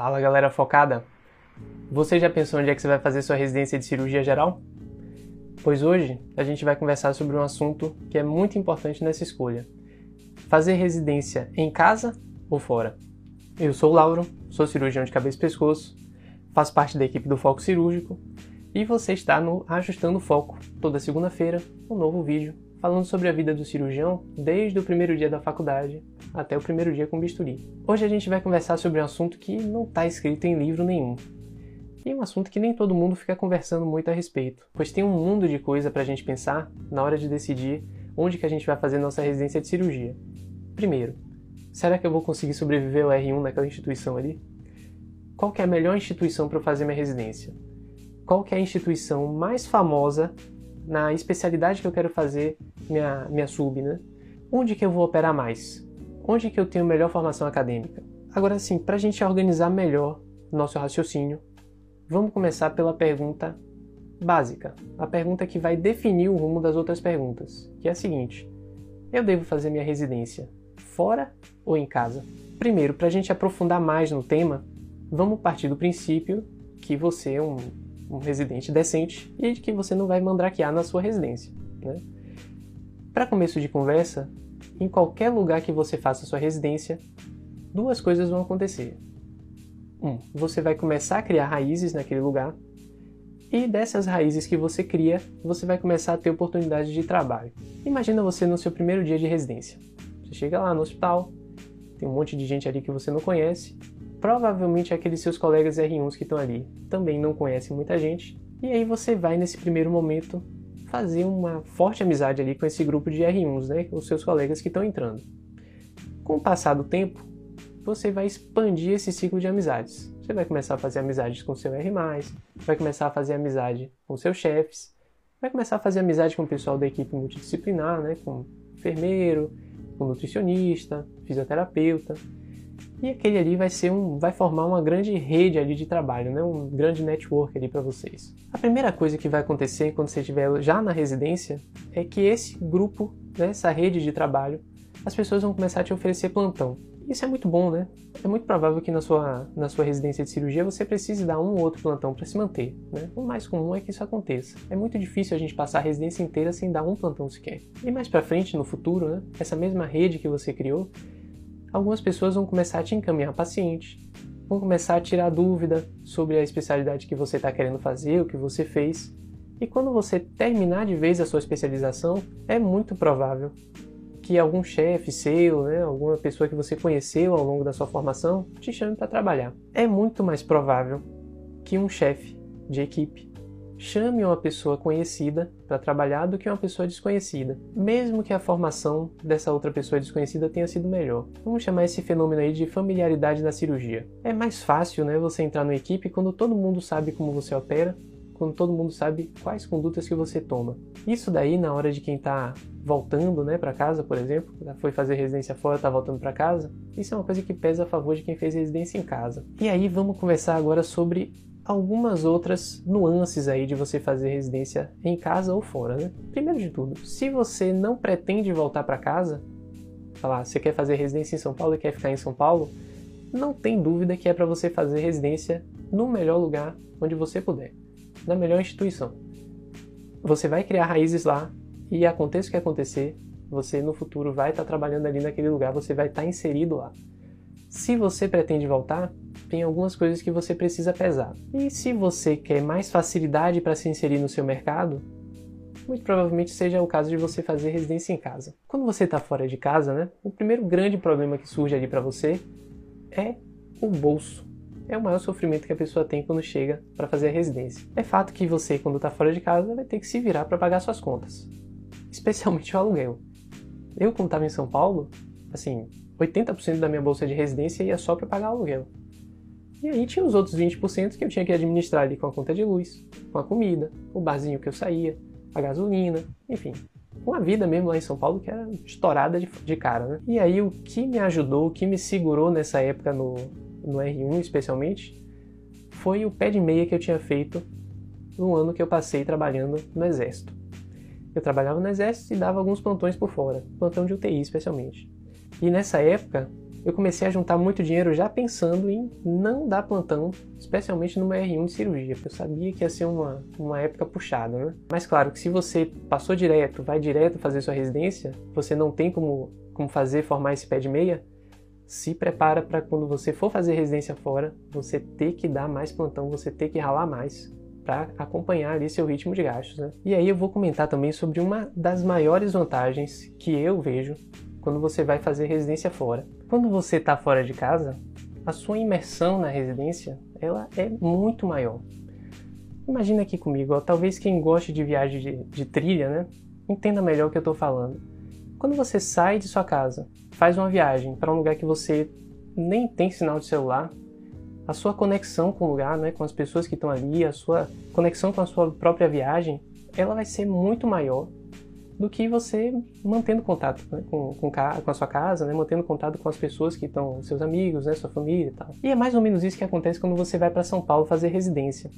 Fala galera focada! Você já pensou onde é que você vai fazer sua residência de cirurgia geral? Pois hoje a gente vai conversar sobre um assunto que é muito importante nessa escolha: fazer residência em casa ou fora. Eu sou o Lauro, sou cirurgião de cabeça e pescoço, faço parte da equipe do Foco Cirúrgico e você está no Ajustando o Foco, toda segunda-feira, um novo vídeo falando sobre a vida do cirurgião desde o primeiro dia da faculdade até o primeiro dia com bisturi. Hoje a gente vai conversar sobre um assunto que não está escrito em livro nenhum. E um assunto que nem todo mundo fica conversando muito a respeito, pois tem um mundo de coisa para a gente pensar na hora de decidir onde que a gente vai fazer nossa residência de cirurgia. Primeiro, será que eu vou conseguir sobreviver ao R1 naquela instituição ali? Qual que é a melhor instituição para eu fazer minha residência? Qual que é a instituição mais famosa na especialidade que eu quero fazer minha, minha sub, né? Onde que eu vou operar mais? Onde que eu tenho melhor formação acadêmica? Agora sim, para a gente organizar melhor nosso raciocínio, vamos começar pela pergunta básica, a pergunta que vai definir o rumo das outras perguntas, que é a seguinte: eu devo fazer minha residência fora ou em casa? Primeiro, para a gente aprofundar mais no tema, vamos partir do princípio que você é um um residente decente e de que você não vai mandrakear na sua residência. Né? Para começo de conversa, em qualquer lugar que você faça sua residência, duas coisas vão acontecer. Um, você vai começar a criar raízes naquele lugar, e dessas raízes que você cria, você vai começar a ter oportunidade de trabalho. Imagina você no seu primeiro dia de residência. Você chega lá no hospital, tem um monte de gente ali que você não conhece, provavelmente aqueles seus colegas R1s que estão ali também não conhecem muita gente, e aí você vai nesse primeiro momento fazer uma forte amizade ali com esse grupo de R1s, né, os seus colegas que estão entrando. Com o passar do tempo, você vai expandir esse ciclo de amizades. Você vai começar a fazer amizades com seu R+, vai começar a fazer amizade com seus chefes, vai começar a fazer amizade com o pessoal da equipe multidisciplinar, né, com enfermeiro, com nutricionista, fisioterapeuta, e aquele ali vai ser um, vai formar uma grande rede ali de trabalho, né? um grande network ali para vocês. A primeira coisa que vai acontecer quando você estiver já na residência é que esse grupo, né, essa rede de trabalho, as pessoas vão começar a te oferecer plantão. Isso é muito bom, né? É muito provável que na sua, na sua residência de cirurgia você precise dar um ou outro plantão para se manter. Né? O mais comum é que isso aconteça. É muito difícil a gente passar a residência inteira sem dar um plantão sequer. E mais para frente, no futuro, né? essa mesma rede que você criou, algumas pessoas vão começar a te encaminhar paciente, vão começar a tirar dúvida sobre a especialidade que você está querendo fazer, o que você fez. E quando você terminar de vez a sua especialização, é muito provável que algum chefe seu, né, alguma pessoa que você conheceu ao longo da sua formação, te chame para trabalhar. É muito mais provável que um chefe de equipe chame uma pessoa conhecida para trabalhar do que uma pessoa desconhecida, mesmo que a formação dessa outra pessoa desconhecida tenha sido melhor. Vamos chamar esse fenômeno aí de familiaridade na cirurgia. É mais fácil, né, você entrar numa equipe quando todo mundo sabe como você opera, quando todo mundo sabe quais condutas que você toma. Isso daí na hora de quem está voltando, né, para casa, por exemplo, foi fazer residência fora, está voltando para casa, isso é uma coisa que pesa a favor de quem fez residência em casa. E aí vamos conversar agora sobre algumas outras nuances aí de você fazer residência em casa ou fora, né? Primeiro de tudo, se você não pretende voltar para casa, falar, você quer fazer residência em São Paulo e quer ficar em São Paulo, não tem dúvida que é para você fazer residência no melhor lugar onde você puder, na melhor instituição. Você vai criar raízes lá e aconteça o que acontecer, você no futuro vai estar tá trabalhando ali naquele lugar, você vai estar tá inserido lá. Se você pretende voltar, tem algumas coisas que você precisa pesar. E se você quer mais facilidade para se inserir no seu mercado, muito provavelmente seja o caso de você fazer residência em casa. Quando você está fora de casa, né, o primeiro grande problema que surge ali para você é o bolso. É o maior sofrimento que a pessoa tem quando chega para fazer a residência. É fato que você, quando está fora de casa, vai ter que se virar para pagar suas contas, especialmente o aluguel. Eu, quando estava em São Paulo, assim, 80% da minha bolsa de residência ia só para pagar aluguel. E aí tinha os outros 20% que eu tinha que administrar ali com a conta de luz, com a comida, o barzinho que eu saía, a gasolina, enfim. Uma vida mesmo lá em São Paulo que era estourada de, de cara, né? E aí o que me ajudou, o que me segurou nessa época no, no R1 especialmente, foi o pé de meia que eu tinha feito no ano que eu passei trabalhando no Exército. Eu trabalhava no Exército e dava alguns plantões por fora, plantão de UTI especialmente. E nessa época, eu comecei a juntar muito dinheiro já pensando em não dar plantão, especialmente numa R1 de cirurgia, porque eu sabia que ia ser uma, uma época puxada, né? Mas claro que se você passou direto, vai direto fazer sua residência, você não tem como, como fazer, formar esse pé de meia, se prepara para quando você for fazer residência fora, você ter que dar mais plantão, você ter que ralar mais para acompanhar ali seu ritmo de gastos. Né? E aí eu vou comentar também sobre uma das maiores vantagens que eu vejo quando você vai fazer residência fora. Quando você está fora de casa, a sua imersão na residência ela é muito maior. Imagina aqui comigo, ó, talvez quem goste de viagem de, de trilha, né, entenda melhor o que eu estou falando. Quando você sai de sua casa, faz uma viagem para um lugar que você nem tem sinal de celular, a sua conexão com o lugar, né, com as pessoas que estão ali, a sua conexão com a sua própria viagem, ela vai ser muito maior do que você mantendo contato né, com, com, com, a sua casa, né, mantendo contato com as pessoas que estão, seus amigos, né, sua família e tal. E é mais ou menos isso que acontece quando você vai para São Paulo fazer residência.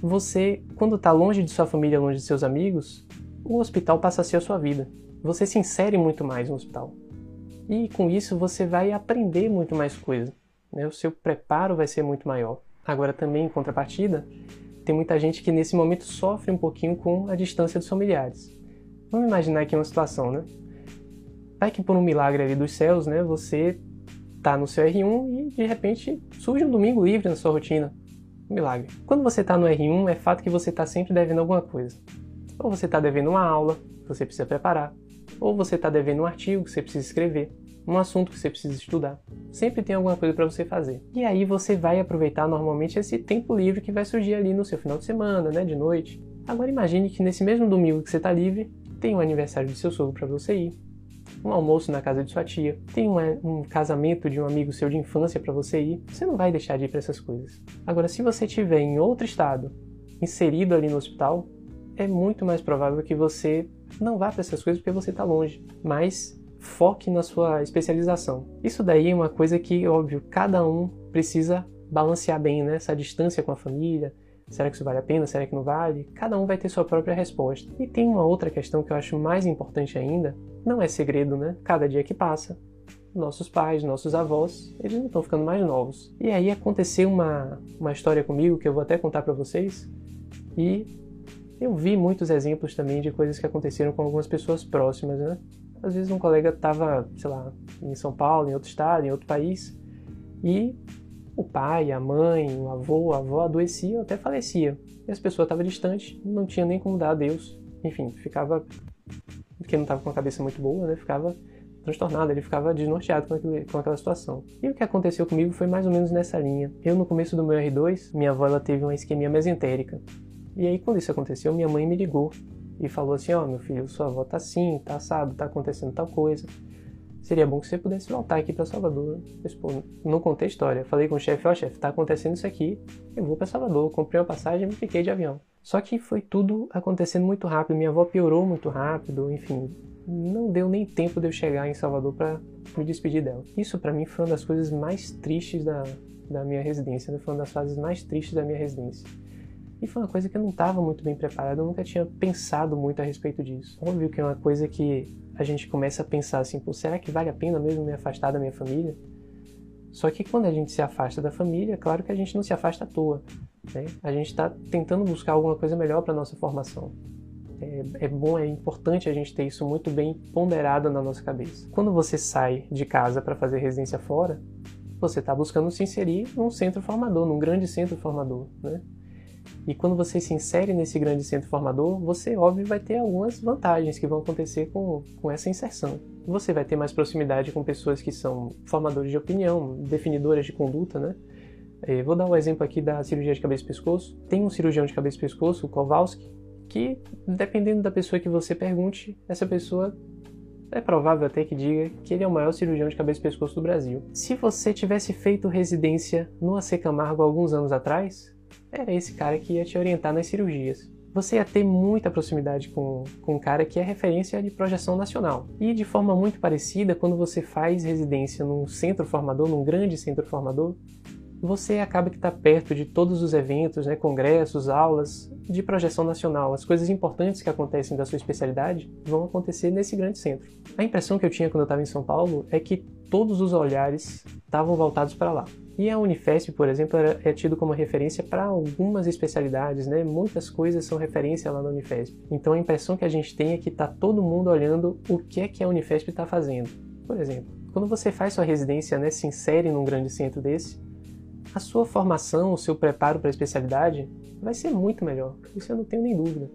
Você, quando está longe de sua família, longe de seus amigos, o hospital passa a ser a sua vida você se insere muito mais no hospital. E com isso você vai aprender muito mais coisa. Né? O seu preparo vai ser muito maior. Agora também, em contrapartida, tem muita gente que nesse momento sofre um pouquinho com a distância dos familiares. Vamos imaginar aqui uma situação, né? Vai que por um milagre ali dos céus, né, você tá no seu R1 e de repente surge um domingo livre na sua rotina. Um milagre. Quando você tá no R1, é fato que você tá sempre devendo alguma coisa. Ou você tá devendo uma aula, que você precisa preparar, ou você está devendo um artigo que você precisa escrever, um assunto que você precisa estudar. Sempre tem alguma coisa para você fazer. E aí você vai aproveitar normalmente esse tempo livre que vai surgir ali no seu final de semana, né, de noite. Agora imagine que nesse mesmo domingo que você está livre, tem um aniversário de seu sogro para você ir, um almoço na casa de sua tia, tem um, um casamento de um amigo seu de infância para você ir. Você não vai deixar de ir para essas coisas. Agora, se você estiver em outro estado, inserido ali no hospital, é muito mais provável que você não vá para essas coisas porque você está longe, mas foque na sua especialização. Isso daí é uma coisa que, óbvio, cada um precisa balancear bem, né? Essa distância com a família. Será que isso vale a pena? Será que não vale? Cada um vai ter sua própria resposta. E tem uma outra questão que eu acho mais importante ainda, não é segredo, né? Cada dia que passa, nossos pais, nossos avós, eles não estão ficando mais novos. E aí aconteceu uma, uma história comigo que eu vou até contar para vocês. E eu vi muitos exemplos também de coisas que aconteceram com algumas pessoas próximas, né? Às vezes um colega estava, sei lá, em São Paulo, em outro estado, em outro país, e o pai, a mãe, o avô, a avó adoeciam, até falecia. E as pessoas estavam distantes, não tinha nem como dar adeus. Enfim, ficava, porque não estava com a cabeça muito boa, né? Ficava transtornado, ele ficava desnorteado com, aquele, com aquela situação. E o que aconteceu comigo foi mais ou menos nessa linha. Eu, no começo do meu R2, minha avó ela teve uma isquemia mesentérica. E aí, quando isso aconteceu, minha mãe me ligou e falou assim: Ó, oh, meu filho, sua avó tá assim, tá assado, tá acontecendo tal coisa. Seria bom que você pudesse voltar aqui para Salvador. Eu, pô, não contei história. Falei com o chefe: Ó, oh, chefe, tá acontecendo isso aqui, eu vou para Salvador. Comprei uma passagem e me fiquei de avião. Só que foi tudo acontecendo muito rápido. Minha avó piorou muito rápido, enfim. Não deu nem tempo de eu chegar em Salvador para me despedir dela. Isso para mim foi uma das coisas mais tristes da, da minha residência, né? foi uma das fases mais tristes da minha residência. E foi uma coisa que eu não estava muito bem preparado, eu nunca tinha pensado muito a respeito disso. Óbvio que é uma coisa que a gente começa a pensar assim, pô, será que vale a pena mesmo me afastar da minha família? Só que quando a gente se afasta da família, é claro que a gente não se afasta à toa. Né? A gente está tentando buscar alguma coisa melhor para nossa formação. É, é, bom, é importante a gente ter isso muito bem ponderado na nossa cabeça. Quando você sai de casa para fazer residência fora, você está buscando se inserir num centro formador, num grande centro formador, né? E quando você se insere nesse grande centro formador, você, óbvio, vai ter algumas vantagens que vão acontecer com, com essa inserção. Você vai ter mais proximidade com pessoas que são formadores de opinião, definidoras de conduta, né? Eu é, vou dar um exemplo aqui da cirurgia de cabeça e pescoço. Tem um cirurgião de cabeça e pescoço, o Kowalski, que, dependendo da pessoa que você pergunte, essa pessoa é provável até que diga que ele é o maior cirurgião de cabeça e pescoço do Brasil. Se você tivesse feito residência no AC Camargo alguns anos atrás, era esse cara que ia te orientar nas cirurgias. Você ia ter muita proximidade com, com um cara que é referência de projeção nacional. E de forma muito parecida, quando você faz residência num centro formador, num grande centro formador, você acaba que está perto de todos os eventos, né, congressos, aulas de projeção nacional. As coisas importantes que acontecem da sua especialidade vão acontecer nesse grande centro. A impressão que eu tinha quando eu estava em São Paulo é que todos os olhares estavam voltados para lá. E a Unifesp, por exemplo, é tido como referência para algumas especialidades, né? Muitas coisas são referência lá na Unifesp. Então a impressão que a gente tem é que está todo mundo olhando o que é que a Unifesp está fazendo. Por exemplo, quando você faz sua residência, né, se insere num grande centro desse, a sua formação, o seu preparo para a especialidade vai ser muito melhor. Isso eu não tenho nem dúvida.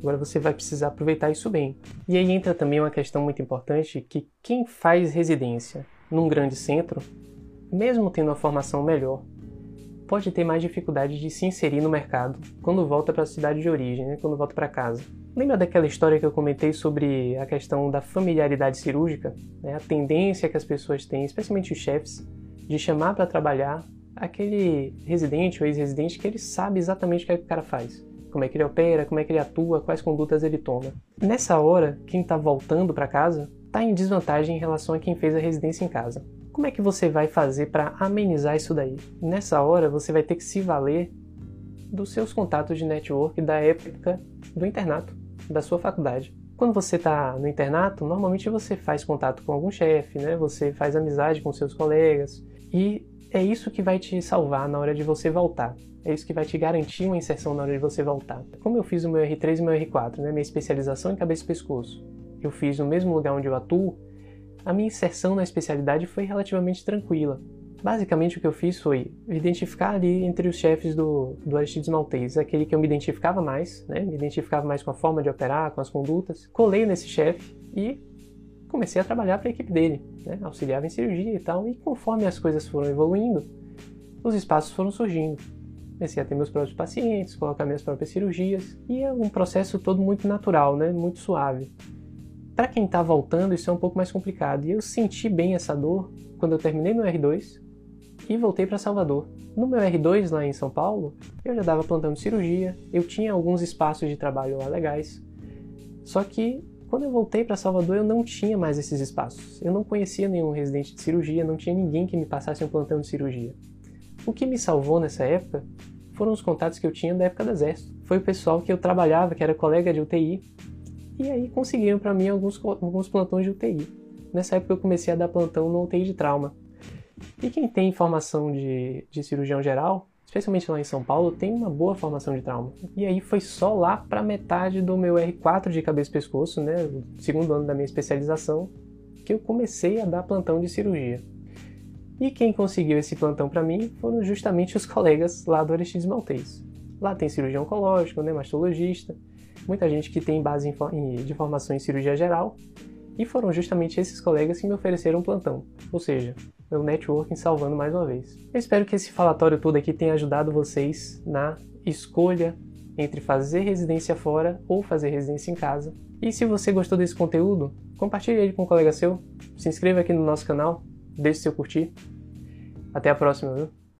Agora você vai precisar aproveitar isso bem. E aí entra também uma questão muito importante que quem faz residência num grande centro mesmo tendo uma formação melhor, pode ter mais dificuldade de se inserir no mercado quando volta para a cidade de origem, né? quando volta para casa. Lembra daquela história que eu comentei sobre a questão da familiaridade cirúrgica? Né? A tendência que as pessoas têm, especialmente os chefes, de chamar para trabalhar aquele residente ou ex-residente que ele sabe exatamente o que, é que o cara faz. Como é que ele opera, como é que ele atua, quais condutas ele toma. Nessa hora, quem está voltando para casa está em desvantagem em relação a quem fez a residência em casa. Como é que você vai fazer para amenizar isso daí? Nessa hora, você vai ter que se valer dos seus contatos de network da época do internato, da sua faculdade. Quando você está no internato, normalmente você faz contato com algum chefe, né? Você faz amizade com seus colegas e é isso que vai te salvar na hora de você voltar. É isso que vai te garantir uma inserção na hora de você voltar. Como eu fiz o meu R3 e meu R4, né? Minha especialização em cabeça e pescoço. Eu fiz no mesmo lugar onde eu atuo, a minha inserção na especialidade foi relativamente tranquila. Basicamente o que eu fiz foi identificar ali entre os chefes do, do Aristides Maltese, aquele que eu me identificava mais, né? me identificava mais com a forma de operar, com as condutas. Colei nesse chefe e comecei a trabalhar para a equipe dele, né? auxiliava em cirurgia e tal, e conforme as coisas foram evoluindo, os espaços foram surgindo. Comecei a ter meus próprios pacientes, colocar minhas próprias cirurgias, e é um processo todo muito natural, né? muito suave. Para quem está voltando, isso é um pouco mais complicado. E eu senti bem essa dor quando eu terminei meu R2 e voltei para Salvador. No meu R2 lá em São Paulo, eu já dava plantão de cirurgia, eu tinha alguns espaços de trabalho lá legais. Só que quando eu voltei para Salvador, eu não tinha mais esses espaços. Eu não conhecia nenhum residente de cirurgia, não tinha ninguém que me passasse um plantão de cirurgia. O que me salvou nessa época foram os contatos que eu tinha da época do exército. Foi o pessoal que eu trabalhava, que era colega de UTI, e aí conseguiram para mim alguns, alguns plantões de UTI. Nessa época eu comecei a dar plantão no UTI de trauma. E quem tem formação de, de cirurgião geral, especialmente lá em São Paulo, tem uma boa formação de trauma. E aí foi só lá para metade do meu R4 de cabeça e pescoço, né, o segundo ano da minha especialização, que eu comecei a dar plantão de cirurgia. E quem conseguiu esse plantão para mim foram justamente os colegas lá do Aristides Maltês. Lá tem cirurgião oncológico, né, mastologista, muita gente que tem base de formação em cirurgia geral, e foram justamente esses colegas que me ofereceram um plantão, ou seja, meu networking salvando mais uma vez. Eu espero que esse falatório todo aqui tenha ajudado vocês na escolha entre fazer residência fora ou fazer residência em casa. E se você gostou desse conteúdo, compartilhe ele com um colega seu, se inscreva aqui no nosso canal, deixe seu curtir. Até a próxima, viu?